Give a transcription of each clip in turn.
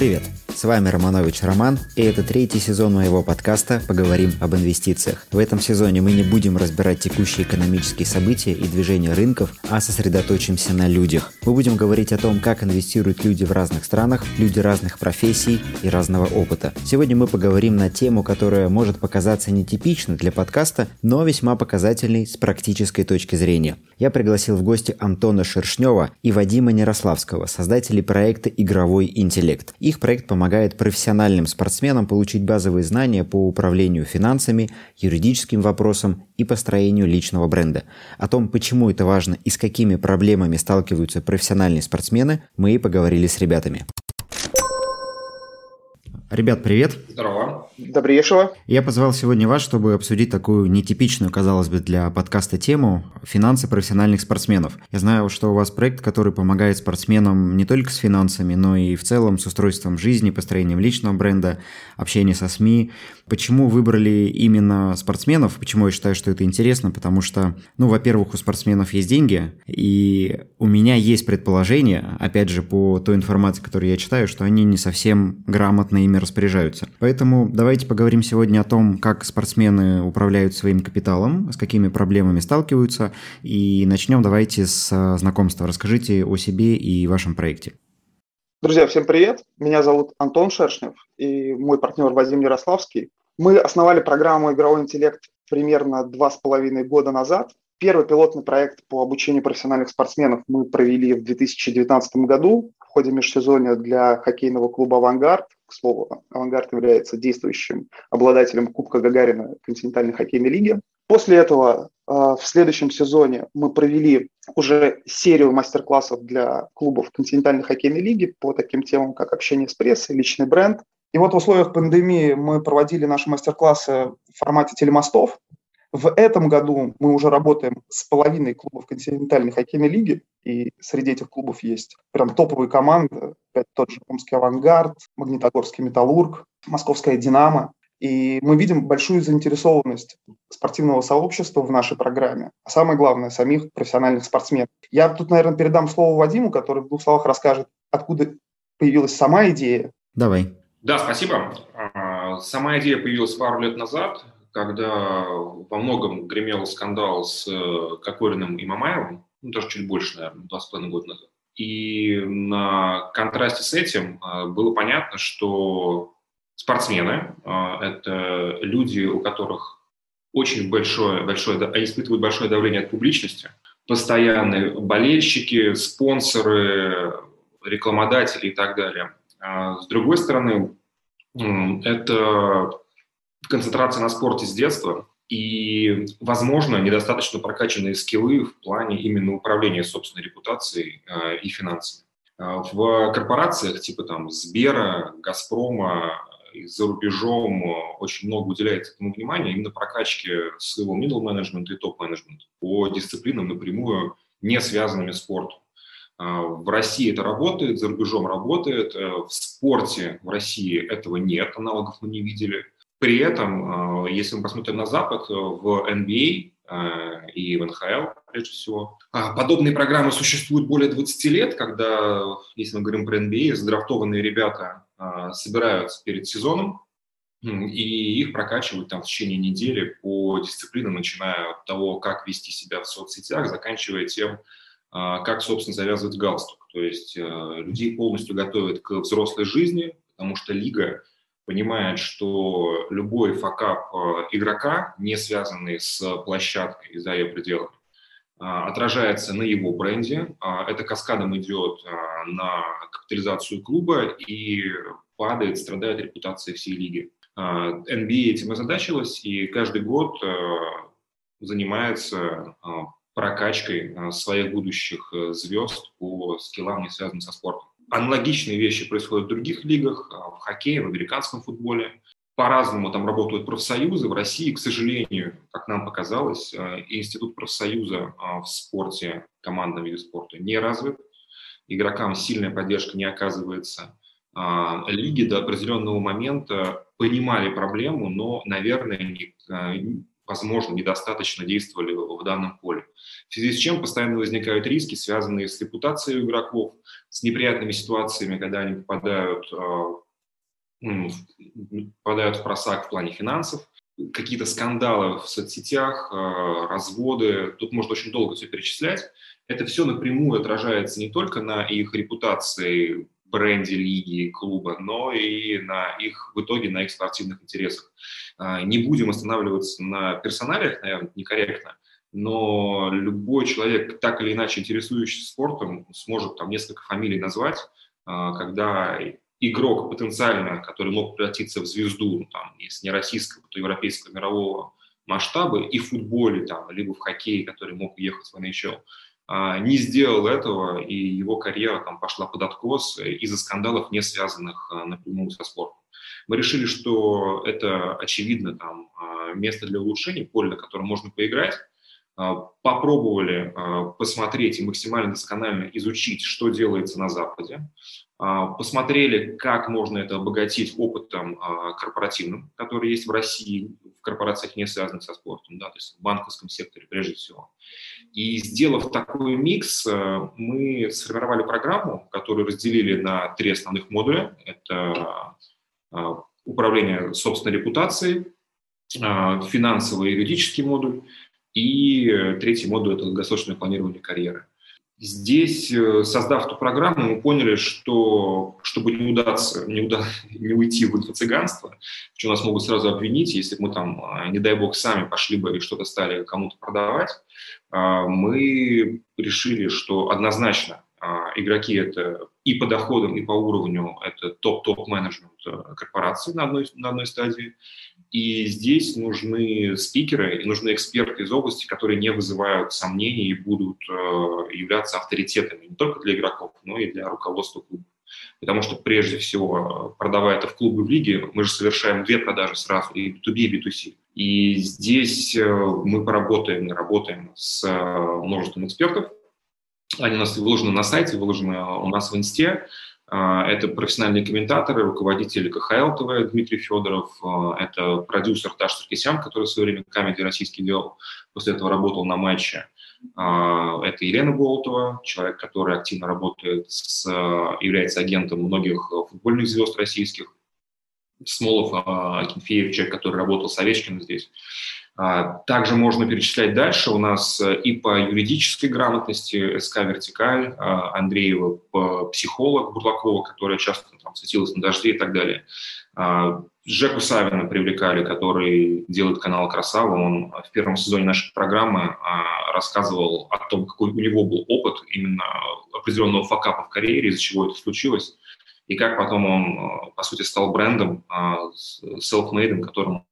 Привет! С вами Романович Роман, и это третий сезон моего подкаста «Поговорим об инвестициях». В этом сезоне мы не будем разбирать текущие экономические события и движения рынков, а сосредоточимся на людях. Мы будем говорить о том, как инвестируют люди в разных странах, люди разных профессий и разного опыта. Сегодня мы поговорим на тему, которая может показаться нетипичной для подкаста, но весьма показательной с практической точки зрения. Я пригласил в гости Антона Шершнева и Вадима Нерославского, создателей проекта «Игровой интеллект». Их проект помогает помогает профессиональным спортсменам получить базовые знания по управлению финансами, юридическим вопросам и построению личного бренда. О том, почему это важно и с какими проблемами сталкиваются профессиональные спортсмены, мы и поговорили с ребятами. Ребят, привет. Здорово. Добрейшего. Я позвал сегодня вас, чтобы обсудить такую нетипичную, казалось бы, для подкаста тему – финансы профессиональных спортсменов. Я знаю, что у вас проект, который помогает спортсменам не только с финансами, но и в целом с устройством жизни, построением личного бренда, общением со СМИ. Почему выбрали именно спортсменов? Почему я считаю, что это интересно? Потому что, ну, во-первых, у спортсменов есть деньги, и у меня есть предположение, опять же, по той информации, которую я читаю, что они не совсем грамотно ими распоряжаются. Поэтому давайте поговорим сегодня о том, как спортсмены управляют своим капиталом, с какими проблемами сталкиваются. И начнем давайте с знакомства. Расскажите о себе и вашем проекте. Друзья, всем привет. Меня зовут Антон Шершнев и мой партнер Вадим Ярославский. Мы основали программу «Игровой интеллект» примерно два с половиной года назад. Первый пилотный проект по обучению профессиональных спортсменов мы провели в 2019 году в ходе межсезонья для хоккейного клуба «Авангард». К слову, «Авангард» является действующим обладателем Кубка Гагарина континентальной хоккейной лиги. После этого э, в следующем сезоне мы провели уже серию мастер-классов для клубов континентальной хоккейной лиги по таким темам, как общение с прессой, личный бренд. И вот в условиях пандемии мы проводили наши мастер-классы в формате телемостов. В этом году мы уже работаем с половиной клубов континентальной хоккейной лиги, и среди этих клубов есть прям топовые команды, опять тот же Омский «Авангард», Магнитогорский «Металлург», Московская «Динамо». И мы видим большую заинтересованность спортивного сообщества в нашей программе, а самое главное, самих профессиональных спортсменов. Я тут, наверное, передам слово Вадиму, который в двух словах расскажет, откуда появилась сама идея. Давай. Да, спасибо. А, сама идея появилась пару лет назад когда во многом гремел скандал с э, Кокориным и Мамаевым, ну, даже чуть больше, наверное, два с половиной года назад. И на контрасте с этим э, было понятно, что спортсмены э, – это люди, у которых очень большое, большое, они испытывают большое давление от публичности, постоянные болельщики, спонсоры, рекламодатели и так далее. А с другой стороны, это концентрация на спорте с детства и, возможно, недостаточно прокачанные скиллы в плане именно управления собственной репутацией э, и финансами. Э, в корпорациях типа там Сбера, Газпрома и за рубежом очень много уделяется этому внимания именно прокачке своего middle management и топ management по дисциплинам напрямую не связанными с спортом. Э, в России это работает, за рубежом работает. В спорте в России этого нет, аналогов мы не видели. При этом, э, если мы посмотрим на Запад, э, в NBA э, и в НХЛ, прежде всего, подобные программы существуют более 20 лет, когда, если мы говорим про NBA, задрафтованные ребята собираются перед сезоном, и их прокачивают там в течение недели по дисциплинам, начиная от того, как вести себя в соцсетях, заканчивая тем, как, собственно, завязывать галстук. То есть людей полностью готовят к взрослой жизни, потому что лига понимает, что любой факап э, игрока, не связанный с площадкой за ее пределами, э, отражается на его бренде. Э, это каскадом идет на капитализацию клуба и падает, страдает репутация всей лиги. NBA этим озадачилась и каждый год занимается прокачкой своих будущих звезд по скиллам, не связанным со спортом. Аналогичные вещи происходят в других лигах, а, в хоккее, в американском футболе. По-разному там работают профсоюзы. В России, к сожалению, как нам показалось, а, институт профсоюза а, в спорте, командном виде спорта, не развит. Игрокам сильная поддержка не оказывается. Лиги до определенного момента понимали проблему, но, наверное, возможно, недостаточно действовали в данном поле. В связи с чем постоянно возникают риски, связанные с репутацией игроков, с неприятными ситуациями, когда они попадают, ну, попадают в просак в плане финансов, какие-то скандалы в соцсетях, разводы, тут можно очень долго все перечислять. Это все напрямую отражается не только на их репутации бренде лиги, клуба, но и на их, в итоге на их спортивных интересах. А, не будем останавливаться на персоналиях, наверное, некорректно, но любой человек, так или иначе интересующийся спортом, сможет там несколько фамилий назвать, а, когда игрок потенциально, который мог превратиться в звезду, ну, там, если не российского, то европейского, мирового масштаба, и в футболе, там, либо в хоккее, который мог уехать в NHL, не сделал этого, и его карьера там пошла под откос из-за скандалов, не связанных а, напрямую со спортом. Мы решили, что это, очевидно, там, а, место для улучшений, поле, на котором можно поиграть, попробовали посмотреть и максимально досконально изучить, что делается на Западе, посмотрели, как можно это обогатить опытом корпоративным, который есть в России, в корпорациях, не связанных со спортом, да, то есть в банковском секторе прежде всего. И сделав такой микс, э, мы сформировали программу, которую разделили на три основных модуля. Это э, управление собственной репутацией, э, финансовый и юридический модуль, и третий модуль – это долгосрочное планирование карьеры. Здесь, э, создав эту программу, мы поняли, что чтобы не удаться, не, уда, не уйти в инфо-цыганство, что нас могут сразу обвинить, если мы там, а, не дай бог, сами пошли бы и что-то стали кому-то продавать, а, мы решили, что однозначно а, игроки это и по доходам, и по уровню это топ-топ менеджмент э, корпорации на одной, на одной стадии. И здесь нужны спикеры и нужны эксперты из области, которые не вызывают сомнений и будут э, являться авторитетами не только для игроков, но и для руководства клуба. Потому что прежде всего, продавая это в клубы в лиге, мы же совершаем две продажи сразу, и B2B, и B2C. И здесь э, мы поработаем работаем с множеством экспертов, они у нас выложены на сайте, выложены у нас в инсте. А, это профессиональные комментаторы, руководители КХЛ ТВ Дмитрий Федоров, а, это продюсер Таш Саркисян, который в свое время комедий российский делал, после этого работал на матче. А, это Елена Болотова, человек, который активно работает с, является агентом многих футбольных звезд российских. Смолов, Акинфеев, человек, который работал с Овечкиным здесь. А, также можно перечислять дальше. У нас э, и по юридической грамотности СК «Вертикаль», а, Андреева психолог Бурлакова, которая часто там, светилась на дожде и так далее. А, Жеку Савина привлекали, который делает канал «Красава». Он в первом сезоне нашей программы рассказывал о том, какой у него был опыт именно определенного факапа в карьере, из-за чего это случилось, и как потом он, по сути, стал брендом, self-made, которым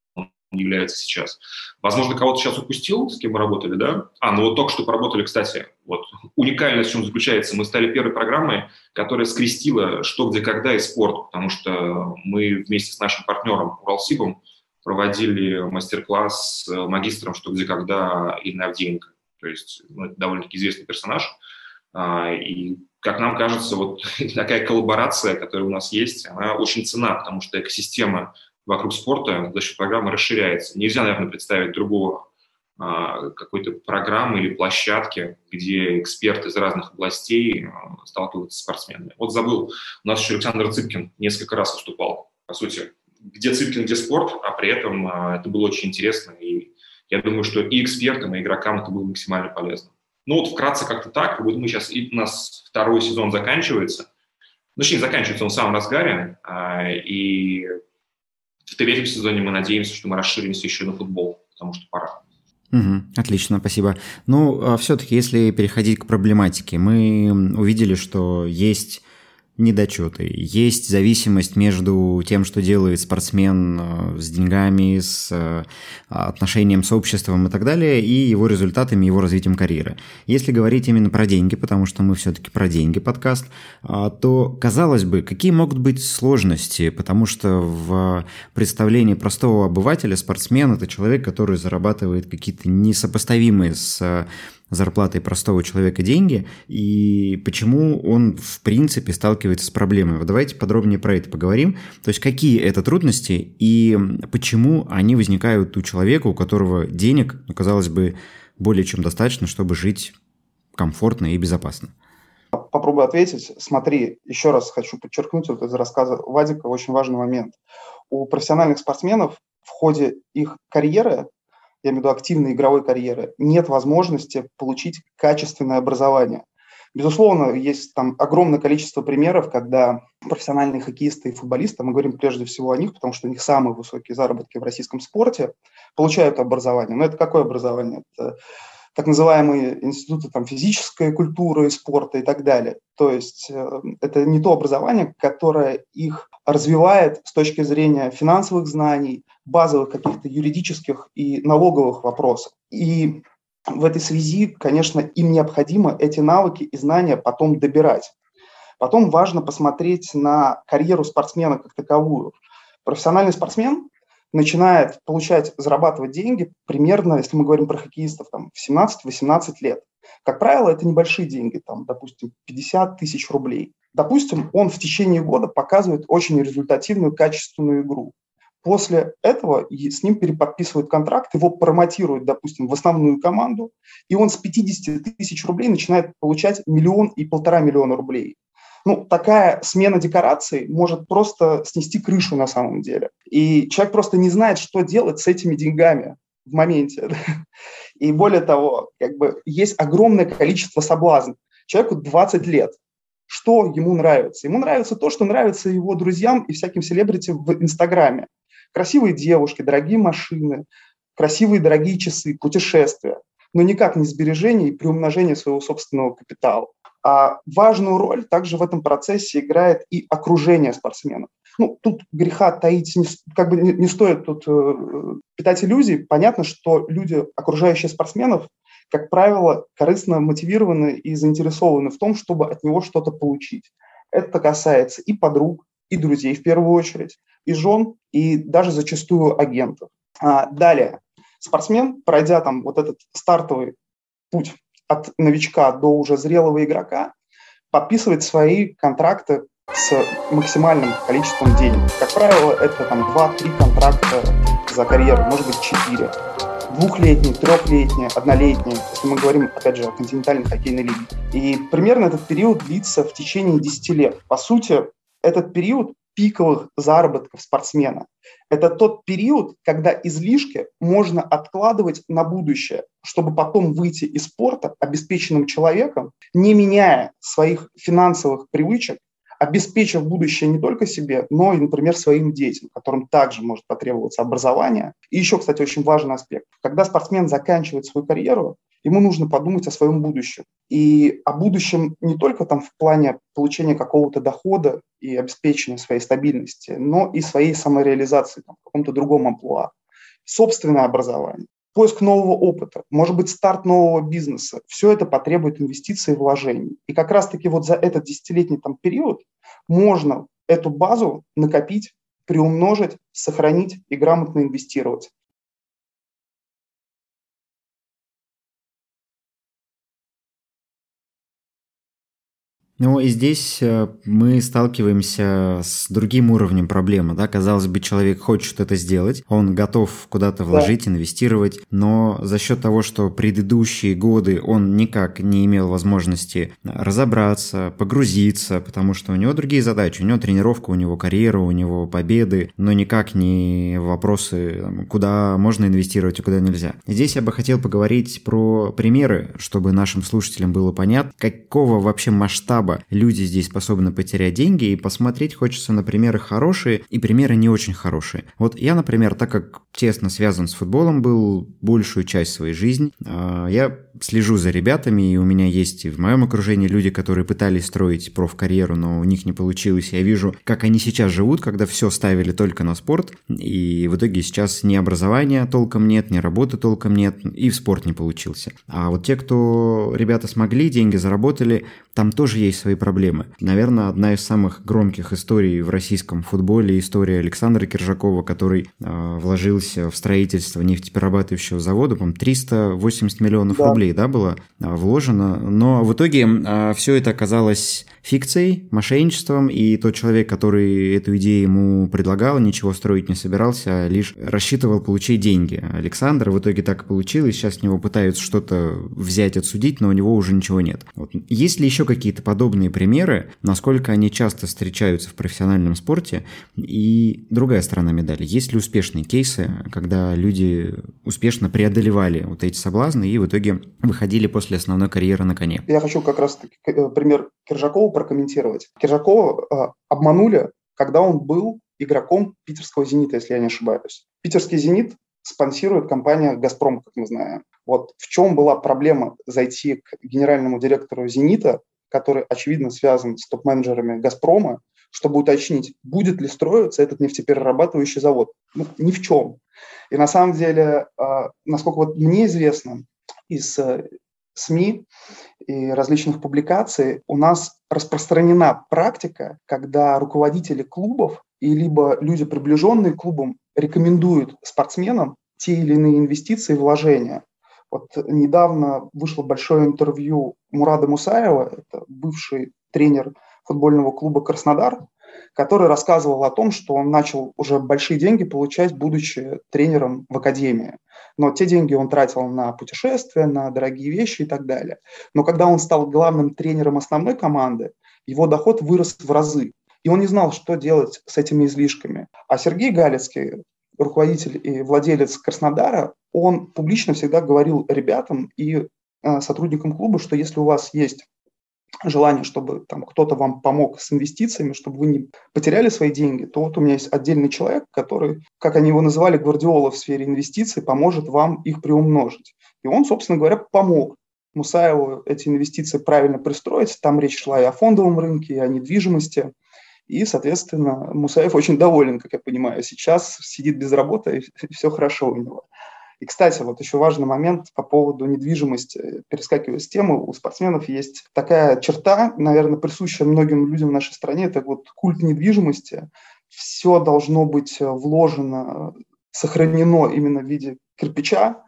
является сейчас. Возможно, кого-то сейчас упустил, с кем мы работали, да? А, ну вот только что поработали, кстати, вот уникальность в чем заключается. Мы стали первой программой, которая скрестила что, где, когда и спорт, потому что мы вместе с нашим партнером Уралсибом проводили мастер-класс с магистром «Что, где, когда» Инны Авдеенко. То есть ну, это довольно-таки известный персонаж. А, и, как нам кажется, вот такая коллаборация, которая у нас есть, она очень цена, потому что экосистема вокруг спорта за счет программы расширяется. Нельзя, наверное, представить другого а, какой-то программы или площадки, где эксперты из разных областей а, сталкиваются с спортсменами. Вот забыл, у нас еще Александр Цыпкин несколько раз выступал. По сути, где Цыпкин, где спорт, а при этом а, это было очень интересно. И я думаю, что и экспертам, и игрокам это было максимально полезно. Ну вот вкратце как-то так. Вот мы сейчас, и у нас второй сезон заканчивается. Ну, точнее, заканчивается он в самом разгаре. И в третьем сезоне мы надеемся, что мы расширимся еще на футбол, потому что пора. Угу, отлично, спасибо. Ну, а все-таки, если переходить к проблематике, мы увидели, что есть недочеты. Есть зависимость между тем, что делает спортсмен э, с деньгами, с э, отношением с обществом и так далее, и его результатами, его развитием карьеры. Если говорить именно про деньги, потому что мы все-таки про деньги подкаст, а, то, казалось бы, какие могут быть сложности, потому что в представлении простого обывателя спортсмен – это человек, который зарабатывает какие-то несопоставимые с зарплатой простого человека деньги, и почему он, в принципе, сталкивается с проблемой. Вот давайте подробнее про это поговорим. То есть, какие это трудности и почему они возникают у человека, у которого денег, ну, казалось бы, более чем достаточно, чтобы жить комфортно и безопасно. Попробую ответить. Смотри, еще раз хочу подчеркнуть вот из рассказа Вадика очень важный момент. У профессиональных спортсменов в ходе их карьеры я имею в виду активной игровой карьеры, нет возможности получить качественное образование. Безусловно, есть там огромное количество примеров, когда профессиональные хоккеисты и футболисты, мы говорим прежде всего о них, потому что у них самые высокие заработки в российском спорте, получают образование. Но это какое образование? Это так называемые институты там, физической культуры, спорта и так далее. То есть э, это не то образование, которое их развивает с точки зрения финансовых знаний, базовых каких-то юридических и налоговых вопросов. И в этой связи, конечно, им необходимо эти навыки и знания потом добирать. Потом важно посмотреть на карьеру спортсмена как таковую. Профессиональный спортсмен начинает получать, зарабатывать деньги примерно, если мы говорим про хоккеистов, там, в 17-18 лет. Как правило, это небольшие деньги, там, допустим, 50 тысяч рублей. Допустим, он в течение года показывает очень результативную, качественную игру. После этого с ним переподписывают контракт, его промотируют, допустим, в основную команду, и он с 50 тысяч рублей начинает получать миллион и полтора миллиона рублей. Ну, такая смена декораций может просто снести крышу на самом деле. И человек просто не знает, что делать с этими деньгами в моменте. И более того, как бы есть огромное количество соблазнов. Человеку 20 лет. Что ему нравится? Ему нравится то, что нравится его друзьям и всяким селебрити в Инстаграме. Красивые девушки, дорогие машины, красивые дорогие часы, путешествия. Но никак не сбережение и приумножение своего собственного капитала. А важную роль также в этом процессе играет и окружение спортсменов. Ну, тут греха таить не, как бы не, не стоит тут э, питать иллюзий. Понятно, что люди, окружающие спортсменов, как правило, корыстно мотивированы и заинтересованы в том, чтобы от него что-то получить. Это касается и подруг, и друзей в первую очередь, и жен, и даже зачастую агентов. А далее, спортсмен, пройдя там вот этот стартовый путь от новичка до уже зрелого игрока подписывает свои контракты с максимальным количеством денег. Как правило, это там 2-3 контракта за карьеру, может быть 4. Двухлетний, трехлетний, однолетний, если мы говорим, опять же, о континентальной хоккейной лиге. И примерно этот период длится в течение 10 лет. По сути, этот период пиковых заработков спортсмена. Это тот период, когда излишки можно откладывать на будущее, чтобы потом выйти из спорта обеспеченным человеком, не меняя своих финансовых привычек, обеспечив будущее не только себе, но и, например, своим детям, которым также может потребоваться образование. И еще, кстати, очень важный аспект. Когда спортсмен заканчивает свою карьеру, ему нужно подумать о своем будущем. И о будущем не только там в плане получения какого-то дохода и обеспечения своей стабильности, но и своей самореализации там, в каком-то другом амплуа. Собственное образование, поиск нового опыта, может быть, старт нового бизнеса. Все это потребует инвестиций и вложений. И как раз-таки вот за этот десятилетний там период можно эту базу накопить, приумножить, сохранить и грамотно инвестировать. Ну и здесь э, мы сталкиваемся с другим уровнем проблемы. Да? Казалось бы, человек хочет это сделать, он готов куда-то вложить, да. инвестировать, но за счет того, что предыдущие годы он никак не имел возможности разобраться, погрузиться, потому что у него другие задачи. У него тренировка, у него карьера, у него победы, но никак не вопросы, куда можно инвестировать и куда нельзя. Здесь я бы хотел поговорить про примеры, чтобы нашим слушателям было понятно, какого вообще масштаба масштаба люди здесь способны потерять деньги, и посмотреть хочется на примеры хорошие и примеры не очень хорошие. Вот я, например, так как тесно связан с футболом был большую часть своей жизни, а, я слежу за ребятами, и у меня есть и в моем окружении люди, которые пытались строить профкарьеру, но у них не получилось. Я вижу, как они сейчас живут, когда все ставили только на спорт, и в итоге сейчас ни образования толком нет, ни работы толком нет, и в спорт не получился. А вот те, кто ребята смогли, деньги заработали, там тоже есть свои проблемы. Наверное, одна из самых громких историй в российском футболе – история Александра Киржакова, который э, вложился в строительство нефтеперерабатывающего завода, по 380 миллионов да. рублей да, было э, вложено, но в итоге э, все это оказалось фикцией, мошенничеством, и тот человек, который эту идею ему предлагал, ничего строить не собирался, а лишь рассчитывал получить деньги. Александр в итоге так и получилось, сейчас с него пытаются что-то взять, отсудить, но у него уже ничего нет. Вот. Есть ли еще какие-то подобные примеры, насколько они часто встречаются в профессиональном спорте? И другая сторона медали, есть ли успешные кейсы, когда люди успешно преодолевали вот эти соблазны и в итоге выходили после основной карьеры на коне? Я хочу как раз э, пример Киржакова прокомментировать. Киржакова э, обманули, когда он был игроком питерского «Зенита», если я не ошибаюсь. Питерский «Зенит» спонсирует компания «Газпром», как мы знаем. Вот в чем была проблема зайти к генеральному директору «Зенита», который, очевидно, связан с топ-менеджерами «Газпрома», чтобы уточнить, будет ли строиться этот нефтеперерабатывающий завод. Ну, ни в чем. И на самом деле, э, насколько вот мне известно, из э, СМИ и различных публикаций у нас распространена практика, когда руководители клубов и либо люди, приближенные к клубам, рекомендуют спортсменам те или иные инвестиции и вложения. Вот недавно вышло большое интервью Мурада Мусаева, это бывший тренер футбольного клуба «Краснодар», который рассказывал о том, что он начал уже большие деньги получать, будучи тренером в академии. Но те деньги он тратил на путешествия, на дорогие вещи и так далее. Но когда он стал главным тренером основной команды, его доход вырос в разы. И он не знал, что делать с этими излишками. А Сергей Галицкий, руководитель и владелец Краснодара, он публично всегда говорил ребятам и э, сотрудникам клуба, что если у вас есть желание, чтобы там кто-то вам помог с инвестициями, чтобы вы не потеряли свои деньги, то вот у меня есть отдельный человек, который, как они его называли, гвардиола в сфере инвестиций, поможет вам их приумножить. И он, собственно говоря, помог Мусаеву эти инвестиции правильно пристроить. Там речь шла и о фондовом рынке, и о недвижимости. И, соответственно, Мусаев очень доволен, как я понимаю. Сейчас сидит без работы, и все хорошо у него. И, кстати, вот еще важный момент по поводу недвижимости. Перескакивая с темы, у спортсменов есть такая черта, наверное, присущая многим людям в нашей стране, это вот культ недвижимости. Все должно быть вложено, сохранено именно в виде кирпича.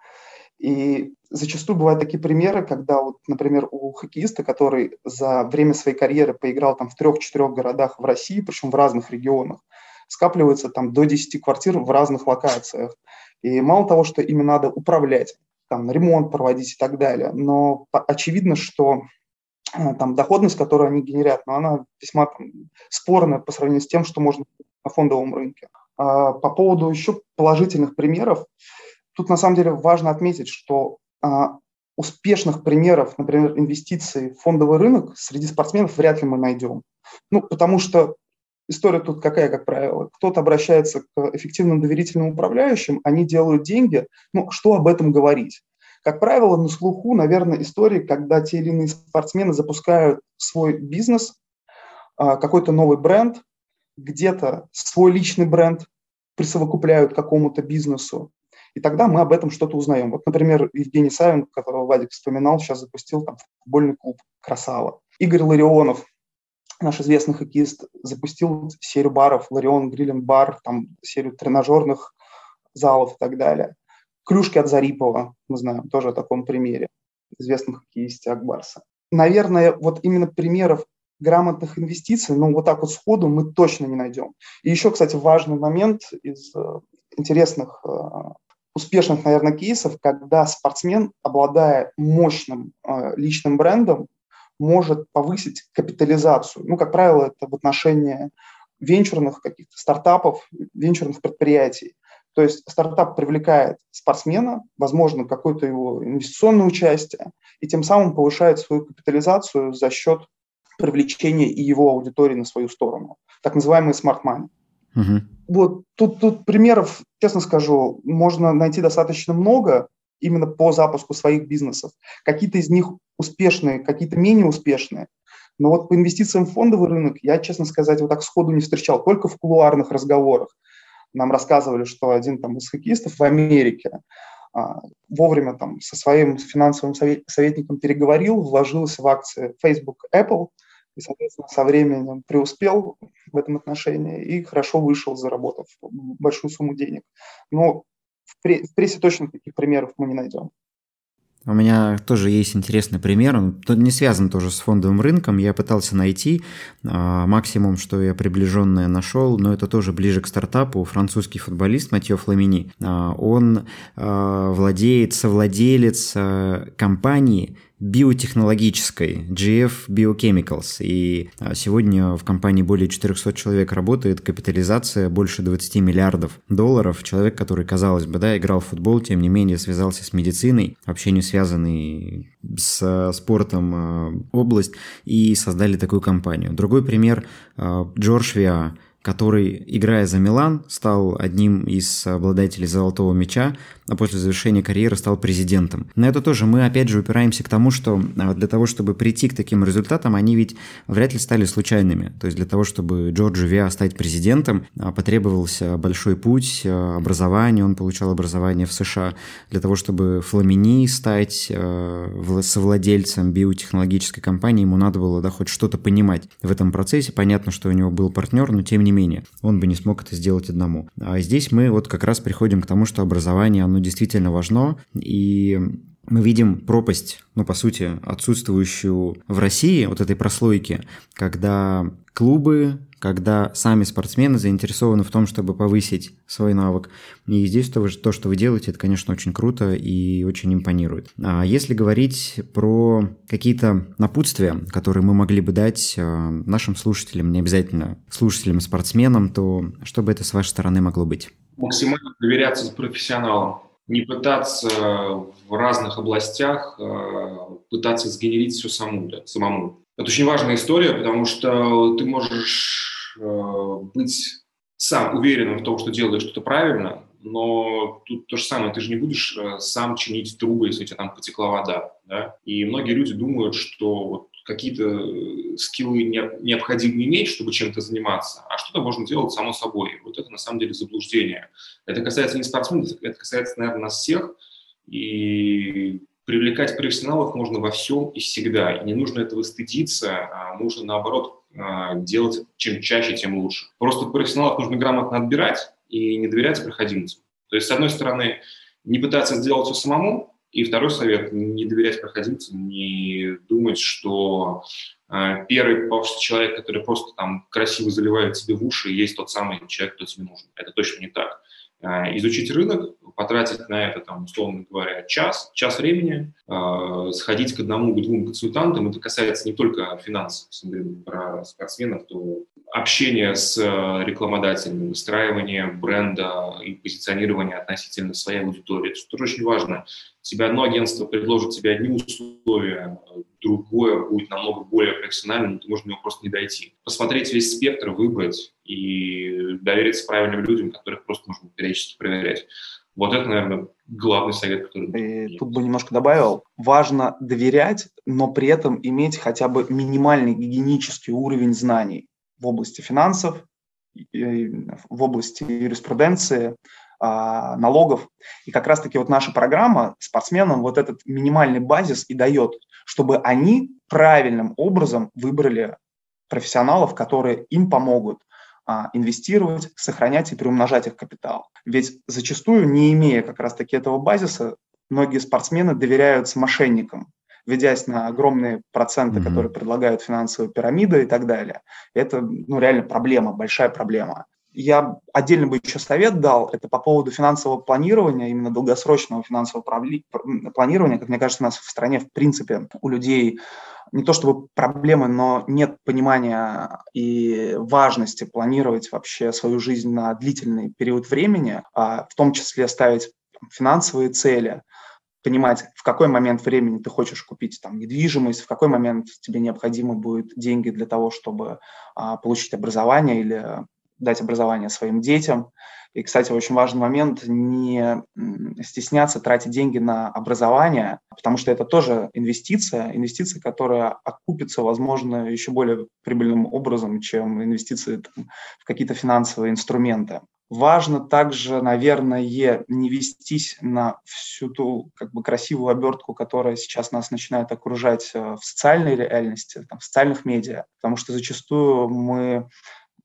И зачастую бывают такие примеры, когда, вот, например, у хоккеиста, который за время своей карьеры поиграл там в трех-четырех городах в России, причем в разных регионах, скапливается там до 10 квартир в разных локациях. И мало того, что ими надо управлять, там, ремонт проводить и так далее, но очевидно, что э, там доходность, которую они генерят, но она весьма там, спорная по сравнению с тем, что можно на фондовом рынке. А, по поводу еще положительных примеров, тут на самом деле важно отметить, что а, успешных примеров, например, инвестиций в фондовый рынок среди спортсменов вряд ли мы найдем. Ну, потому что История тут какая, как правило? Кто-то обращается к эффективным доверительным управляющим, они делают деньги. Ну, что об этом говорить? Как правило, на слуху, наверное, истории, когда те или иные спортсмены запускают свой бизнес, а, какой-то новый бренд, где-то свой личный бренд присовокупляют к какому-то бизнесу, и тогда мы об этом что-то узнаем. Вот, например, Евгений Савин, которого Вадик вспоминал, сейчас запустил там футбольный клуб «Красава». Игорь Ларионов, наш известный хоккеист запустил серию баров, Ларион Грилен бар, там серию тренажерных залов и так далее. Клюшки от Зарипова, мы знаем, тоже о таком примере, известном хоккеисте Акбарса. Наверное, вот именно примеров грамотных инвестиций, ну, вот так вот сходу мы точно не найдем. И еще, кстати, важный момент из э, интересных, э, успешных, наверное, кейсов, когда спортсмен, обладая мощным э, личным брендом, может повысить капитализацию. Ну, как правило, это в отношении венчурных каких-то стартапов, венчурных предприятий. То есть стартап привлекает спортсмена, возможно, какое-то его инвестиционное участие, и тем самым повышает свою капитализацию за счет привлечения и его аудитории на свою сторону. Так называемый smart money. Угу. Вот тут, тут примеров, честно скажу, можно найти достаточно много именно по запуску своих бизнесов. Какие-то из них успешные, какие-то менее успешные. Но вот по инвестициям в фондовый рынок я, честно сказать, вот так сходу не встречал, только в кулуарных разговорах. Нам рассказывали, что один там из хоккеистов в Америке а, вовремя там со своим финансовым совет, советником переговорил, вложился в акции Facebook, Apple, и, соответственно, со временем преуспел в этом отношении и хорошо вышел, заработав большую сумму денег. Но в прессе точно таких примеров мы не найдем. У меня тоже есть интересный пример, он не связан тоже с фондовым рынком. Я пытался найти а, максимум, что я приближенное нашел, но это тоже ближе к стартапу. Французский футболист Матье Фламини, а, он а, владеет, совладелец компании, биотехнологической, GF Biochemicals. И а, сегодня в компании более 400 человек работает, капитализация больше 20 миллиардов долларов. Человек, который, казалось бы, да, играл в футбол, тем не менее связался с медициной, вообще не связанный с спортом а, область, и создали такую компанию. Другой пример а, – Джордж Виа, который, играя за Милан, стал одним из обладателей золотого мяча, а после завершения карьеры стал президентом. На это тоже мы опять же упираемся к тому, что а, для того, чтобы прийти к таким результатам, они ведь вряд ли стали случайными. То есть для того, чтобы Джорджу Виа стать президентом, а, потребовался большой путь, а, образование, он получал образование в США. Для того, чтобы Фламини стать совладельцем биотехнологической компании, ему надо было да, хоть что-то понимать в этом процессе. Понятно, что у него был партнер, но тем не менее, он бы не смог это сделать одному. А здесь мы вот как раз приходим к тому, что образование, оно действительно важно, и мы видим пропасть, ну, по сути, отсутствующую в России, вот этой прослойки, когда клубы, когда сами спортсмены заинтересованы в том, чтобы повысить свой навык. И здесь то, то, что вы делаете, это, конечно, очень круто и очень импонирует. А если говорить про какие-то напутствия, которые мы могли бы дать а, нашим слушателям, не обязательно слушателям-спортсменам, то что бы это с вашей стороны могло быть? Максимально доверяться профессионалам не пытаться в разных областях э, пытаться сгенерить все саму, да, самому. Это очень важная история, потому что ты можешь э, быть сам уверенным в том, что делаешь что-то правильно, но тут то же самое, ты же не будешь э, сам чинить трубы, если у тебя там потекла вода. Да? И многие люди думают, что вот какие-то э, скиллы необходимо иметь, чтобы чем-то заниматься, а что-то можно делать само собой. Вот это на самом деле заблуждение. Это касается не спортсменов, это касается, наверное, нас всех. И привлекать профессионалов можно во всем и всегда. И не нужно этого стыдиться, а нужно, наоборот, а, делать чем чаще, тем лучше. Просто профессионалов нужно грамотно отбирать и не доверять проходимцам. То есть, с одной стороны, не пытаться сделать все самому, и второй совет – не доверять проходимцам, не думать, что э, первый попавшийся человек, который просто там красиво заливает тебе в уши, есть тот самый человек, кто тебе нужен. Это точно не так. Э, изучить рынок, потратить на это, там, условно говоря, час, час времени, э, сходить к одному, к двум консультантам. Это касается не только финансов, про спортсменов, то общение с э, рекламодателями, выстраивание бренда и позиционирование относительно своей аудитории. Это тоже очень важно. Тебе одно агентство предложит тебе одни условия, другое будет намного более профессиональным, ты можешь до него просто не дойти. Посмотреть весь спектр, выбрать и довериться правильным людям, которых просто нужно периодически проверять. Вот это, наверное, главный совет, который... И тут бы немножко добавил. Важно доверять, но при этом иметь хотя бы минимальный гигиенический уровень знаний в области финансов, в области юриспруденции, а, налогов. И как раз-таки вот наша программа спортсменам вот этот минимальный базис и дает, чтобы они правильным образом выбрали профессионалов, которые им помогут а, инвестировать, сохранять и приумножать их капитал. Ведь зачастую, не имея как раз-таки этого базиса, многие спортсмены доверяются мошенникам, ведясь на огромные проценты, mm-hmm. которые предлагают финансовые пирамиды и так далее. Это ну, реально проблема, большая проблема. Я отдельно бы еще совет дал, это по поводу финансового планирования, именно долгосрочного финансового планирования. Как мне кажется, у нас в стране, в принципе, у людей не то чтобы проблемы, но нет понимания и важности планировать вообще свою жизнь на длительный период времени, а в том числе ставить финансовые цели, понимать, в какой момент времени ты хочешь купить там недвижимость, в какой момент тебе необходимы будут деньги для того, чтобы а, получить образование или дать образование своим детям. И, кстати, очень важный момент – не стесняться тратить деньги на образование, потому что это тоже инвестиция, инвестиция, которая окупится, возможно, еще более прибыльным образом, чем инвестиции там, в какие-то финансовые инструменты. Важно также, наверное, не вестись на всю ту как бы красивую обертку, которая сейчас нас начинает окружать э, в социальной реальности, там, в социальных медиа, потому что зачастую мы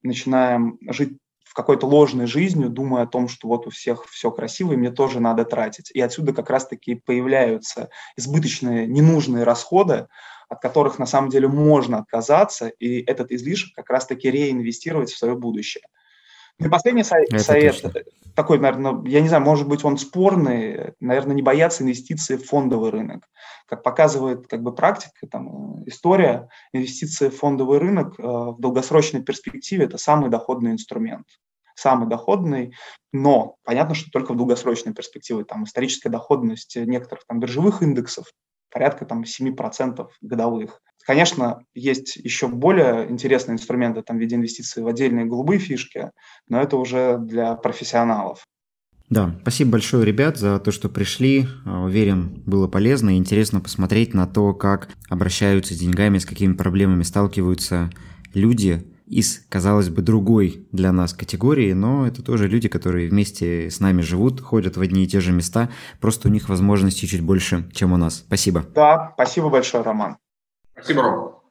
начинаем жить в какой-то ложной жизнью, думая о том, что вот у всех все красиво, и мне тоже надо тратить. И отсюда как раз-таки появляются избыточные, ненужные расходы, от которых на самом деле можно отказаться, и этот излишек как раз-таки реинвестировать в свое будущее. И последний совет, это совет такой, наверное, я не знаю, может быть, он спорный, наверное, не бояться инвестиций в фондовый рынок. Как показывает как бы практика, там, история, инвестиции в фондовый рынок э, в долгосрочной перспективе – это самый доходный инструмент самый доходный, но понятно, что только в долгосрочной перспективе. Там историческая доходность некоторых там биржевых индексов порядка там 7% годовых. Конечно, есть еще более интересные инструменты там, в виде инвестиций в отдельные голубые фишки, но это уже для профессионалов. Да, спасибо большое, ребят, за то, что пришли. А, уверен, было полезно и интересно посмотреть на то, как обращаются с деньгами, с какими проблемами сталкиваются люди из, казалось бы, другой для нас категории, но это тоже люди, которые вместе с нами живут, ходят в одни и те же места, просто у них возможностей чуть больше, чем у нас. Спасибо. Да, спасибо большое, Роман. Спасибо, Ром.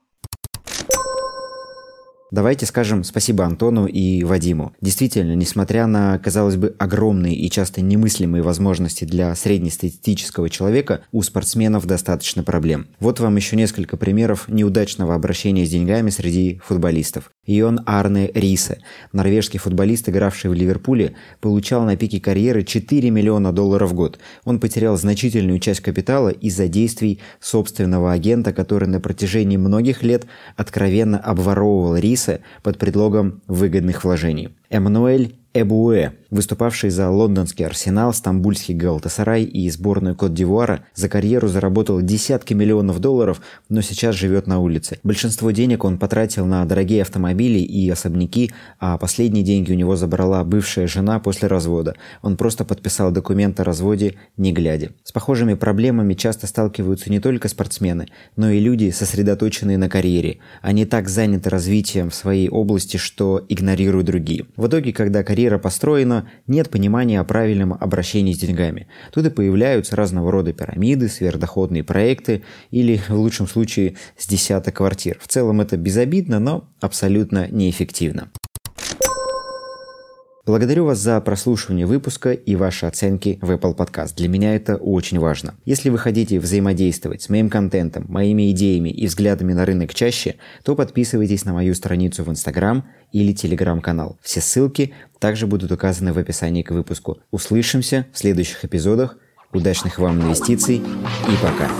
Давайте скажем спасибо Антону и Вадиму. Действительно, несмотря на, казалось бы, огромные и часто немыслимые возможности для среднестатистического человека, у спортсменов достаточно проблем. Вот вам еще несколько примеров неудачного обращения с деньгами среди футболистов. Ион Арне Рисе, норвежский футболист, игравший в Ливерпуле, получал на пике карьеры 4 миллиона долларов в год. Он потерял значительную часть капитала из-за действий собственного агента, который на протяжении многих лет откровенно обворовывал Рисе под предлогом выгодных вложений. Эммануэль Эбуэ, выступавший за лондонский Арсенал, стамбульский Галтасарай и сборную Кот-д'Ивуара, за карьеру заработал десятки миллионов долларов, но сейчас живет на улице. Большинство денег он потратил на дорогие автомобили и особняки, а последние деньги у него забрала бывшая жена после развода. Он просто подписал документ о разводе, не глядя. С похожими проблемами часто сталкиваются не только спортсмены, но и люди, сосредоточенные на карьере. Они так заняты развитием в своей области, что игнорируют другие. В итоге, когда карьера построена, нет понимания о правильном обращении с деньгами. Тут и появляются разного рода пирамиды, сверхдоходные проекты или, в лучшем случае, с десяток квартир. В целом это безобидно, но абсолютно неэффективно. Благодарю вас за прослушивание выпуска и ваши оценки в Apple Podcast. Для меня это очень важно. Если вы хотите взаимодействовать с моим контентом, моими идеями и взглядами на рынок чаще, то подписывайтесь на мою страницу в Instagram или Telegram-канал. Все ссылки также будут указаны в описании к выпуску. Услышимся в следующих эпизодах. Удачных вам инвестиций и пока!